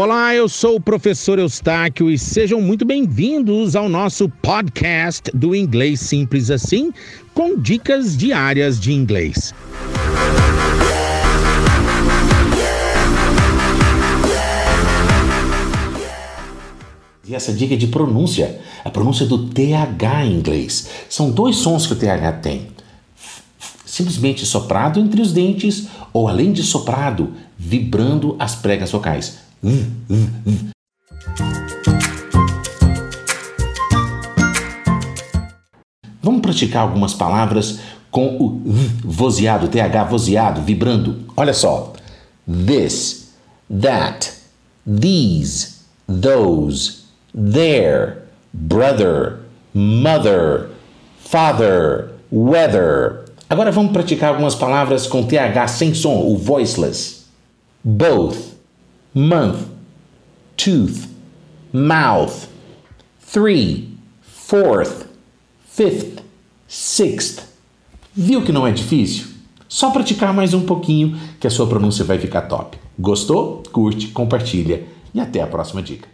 Olá, eu sou o professor Eustáquio e sejam muito bem-vindos ao nosso podcast do Inglês Simples Assim, com dicas diárias de inglês. E essa dica é de pronúncia, a pronúncia do TH em inglês. São dois sons que o TH tem. Simplesmente soprado entre os dentes ou além de soprado, vibrando as pregas vocais. Vamos praticar algumas palavras com o vozeado, TH vozeado, vibrando. Olha só. This, that, these, those, their, brother, mother, father, weather. Agora vamos praticar algumas palavras com TH sem som, o voiceless. Both, month, tooth, mouth, three, fourth, fifth, sixth. Viu que não é difícil? Só praticar mais um pouquinho que a sua pronúncia vai ficar top. Gostou? Curte, compartilha e até a próxima dica.